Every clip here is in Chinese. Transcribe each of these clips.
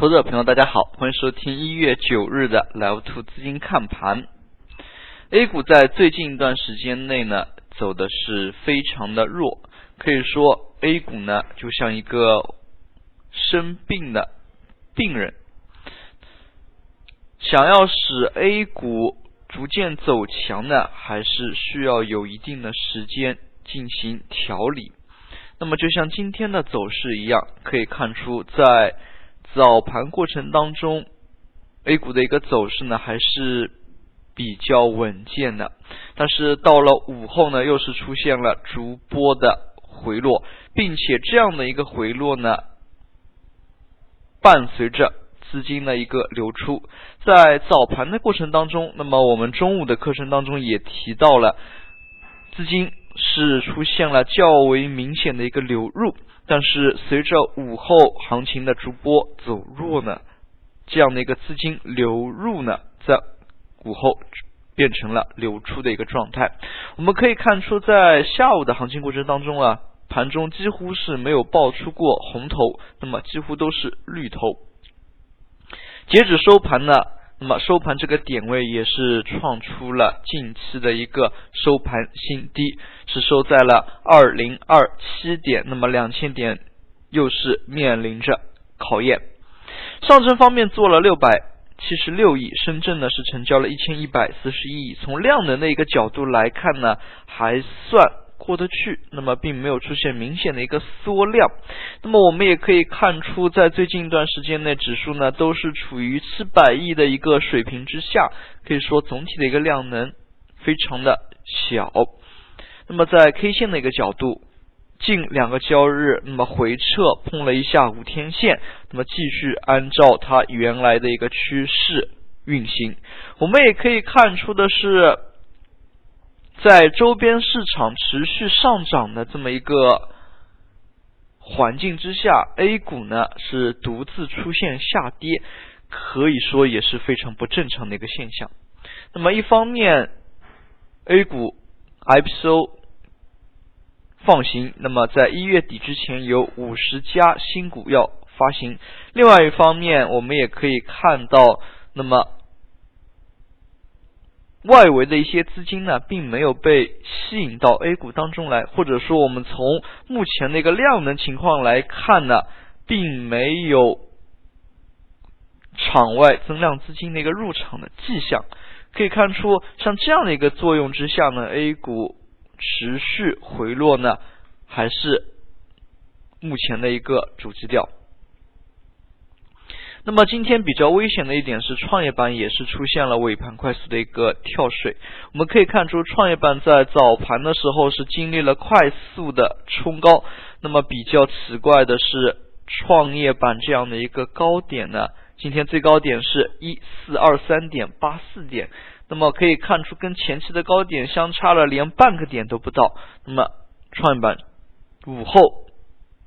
投资者朋友，大家好，欢迎收听一月九日的 Live Two 资金看盘。A 股在最近一段时间内呢，走的是非常的弱，可以说 A 股呢就像一个生病的病人，想要使 A 股逐渐走强呢，还是需要有一定的时间进行调理。那么，就像今天的走势一样，可以看出在早盘过程当中，A 股的一个走势呢还是比较稳健的。但是到了午后呢，又是出现了逐波的回落，并且这样的一个回落呢，伴随着资金的一个流出。在早盘的过程当中，那么我们中午的课程当中也提到了资金。是出现了较为明显的一个流入，但是随着午后行情的逐波走弱呢，这样的一个资金流入呢，在午后变成了流出的一个状态。我们可以看出，在下午的行情过程当中啊，盘中几乎是没有爆出过红头，那么几乎都是绿头。截止收盘呢。那么收盘这个点位也是创出了近期的一个收盘新低，是收在了二零二七点。那么两千点又是面临着考验。上证方面做了六百七十六亿，深圳呢是成交了一千一百四十一亿。从量能的一个角度来看呢，还算。过得去，那么并没有出现明显的一个缩量。那么我们也可以看出，在最近一段时间内，指数呢都是处于四百亿的一个水平之下，可以说总体的一个量能非常的小。那么在 K 线的一个角度，近两个交易日，那么回撤碰了一下五天线，那么继续按照它原来的一个趋势运行。我们也可以看出的是。在周边市场持续上涨的这么一个环境之下，A 股呢是独自出现下跌，可以说也是非常不正常的一个现象。那么一方面，A 股 IPO 放行，那么在一月底之前有五十家新股要发行；另外一方面，我们也可以看到，那么。外围的一些资金呢，并没有被吸引到 A 股当中来，或者说我们从目前的一个量能情况来看呢，并没有场外增量资金的一个入场的迹象。可以看出，像这样的一个作用之下呢，A 股持续回落呢，还是目前的一个主基调。那么今天比较危险的一点是，创业板也是出现了尾盘快速的一个跳水。我们可以看出，创业板在早盘的时候是经历了快速的冲高。那么比较奇怪的是，创业板这样的一个高点呢，今天最高点是一四二三点八四点。那么可以看出，跟前期的高点相差了连半个点都不到。那么创业板午后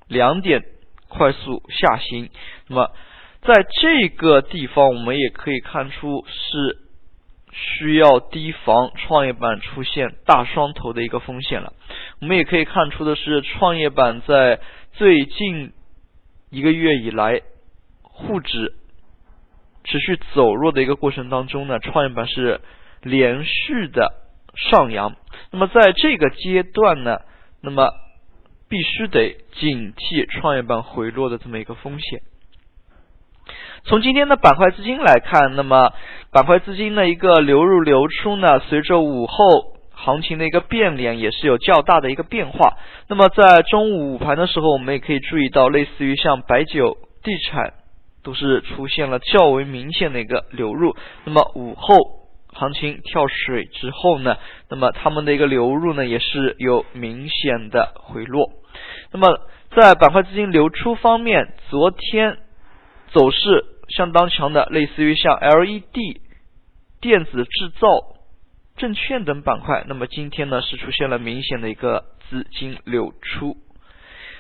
两点快速下行，那么。在这个地方，我们也可以看出是需要提防创业板出现大双头的一个风险了。我们也可以看出的是，创业板在最近一个月以来，沪指持续走弱的一个过程当中呢，创业板是连续的上扬。那么在这个阶段呢，那么必须得警惕创业板回落的这么一个风险。从今天的板块资金来看，那么板块资金的一个流入流出呢，随着午后行情的一个变脸，也是有较大的一个变化。那么在中午午盘的时候，我们也可以注意到，类似于像白酒、地产，都是出现了较为明显的一个流入。那么午后行情跳水之后呢，那么他们的一个流入呢，也是有明显的回落。那么在板块资金流出方面，昨天走势。相当强的，类似于像 LED、电子制造、证券等板块。那么今天呢是出现了明显的一个资金流出。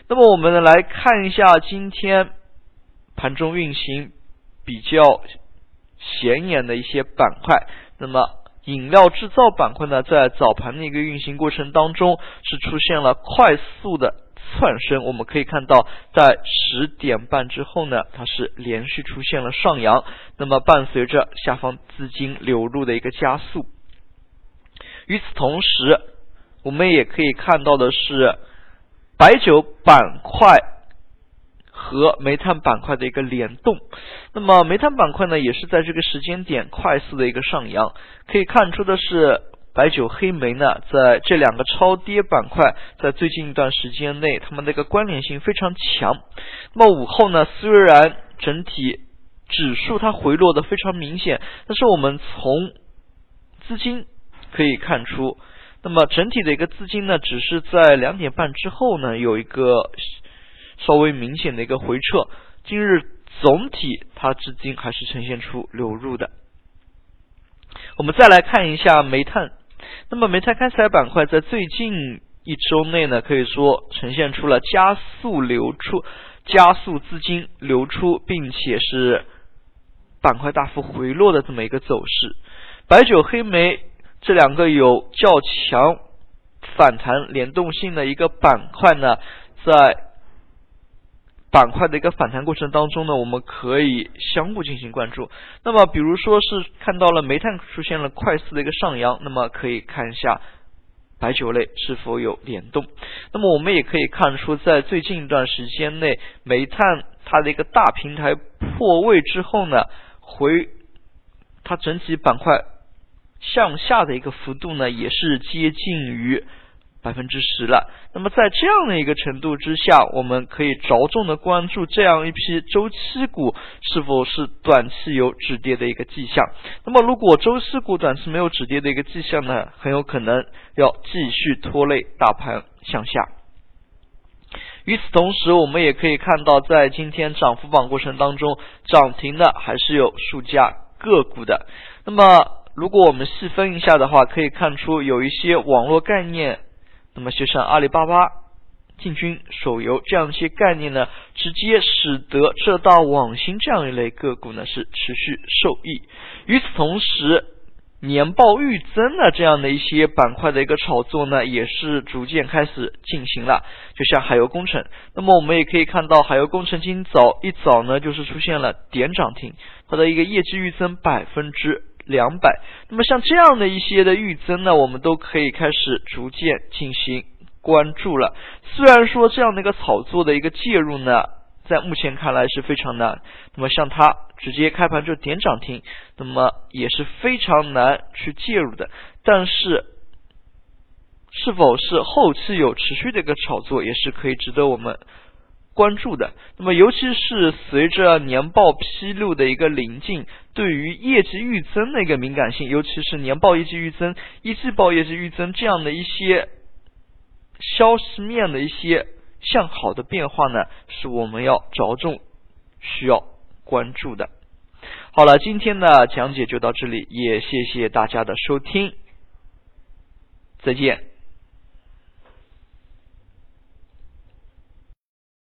那么我们来看一下今天盘中运行比较显眼的一些板块。那么饮料制造板块呢，在早盘的一个运行过程当中是出现了快速的窜升。我们可以看到，在十点半之后呢，它是连续出现了上扬，那么伴随着下方资金流入的一个加速。与此同时，我们也可以看到的是，白酒板块和煤炭板块的一个联动。那么煤炭板块呢，也是在这个时间点快速的一个上扬。可以看出的是，白酒、黑煤呢，在这两个超跌板块，在最近一段时间内，它们的一个关联性非常强。那么午后呢，虽然整体指数它回落的非常明显，但是我们从资金可以看出，那么整体的一个资金呢，只是在两点半之后呢，有一个稍微明显的一个回撤。今日总体它资金还是呈现出流入的。我们再来看一下煤炭，那么煤炭开采板块在最近一周内呢，可以说呈现出了加速流出、加速资金流出，并且是板块大幅回落的这么一个走势。白酒、黑煤。这两个有较强反弹联动性的一个板块呢，在板块的一个反弹过程当中呢，我们可以相互进行关注。那么，比如说是看到了煤炭出现了快速的一个上扬，那么可以看一下白酒类是否有联动。那么，我们也可以看出，在最近一段时间内，煤炭它的一个大平台破位之后呢，回它整体板块。向下的一个幅度呢，也是接近于百分之十了。那么在这样的一个程度之下，我们可以着重的关注这样一批周期股是否是短期有止跌的一个迹象。那么如果周期股短期没有止跌的一个迹象呢，很有可能要继续拖累大盘向下。与此同时，我们也可以看到，在今天涨幅榜过程当中，涨停的还是有数家个股的。那么如果我们细分一下的话，可以看出有一些网络概念，那么就像阿里巴巴、进军手游这样一些概念呢，直接使得浙大网新这样一类个股呢是持续受益。与此同时，年报预增的这样的一些板块的一个炒作呢，也是逐渐开始进行了。就像海油工程，那么我们也可以看到，海油工程今早一早呢就是出现了点涨停，它的一个业绩预增百分之。两百，那么像这样的一些的预增呢，我们都可以开始逐渐进行关注了。虽然说这样的一个炒作的一个介入呢，在目前看来是非常难。那么像它直接开盘就点涨停，那么也是非常难去介入的。但是，是否是后期有持续的一个炒作，也是可以值得我们。关注的，那么尤其是随着年报披露的一个临近，对于业绩预增的一个敏感性，尤其是年报业绩预增、一季报业绩预增这样的一些消息面的一些向好的变化呢，是我们要着重需要关注的。好了，今天的讲解就到这里，也谢谢大家的收听，再见。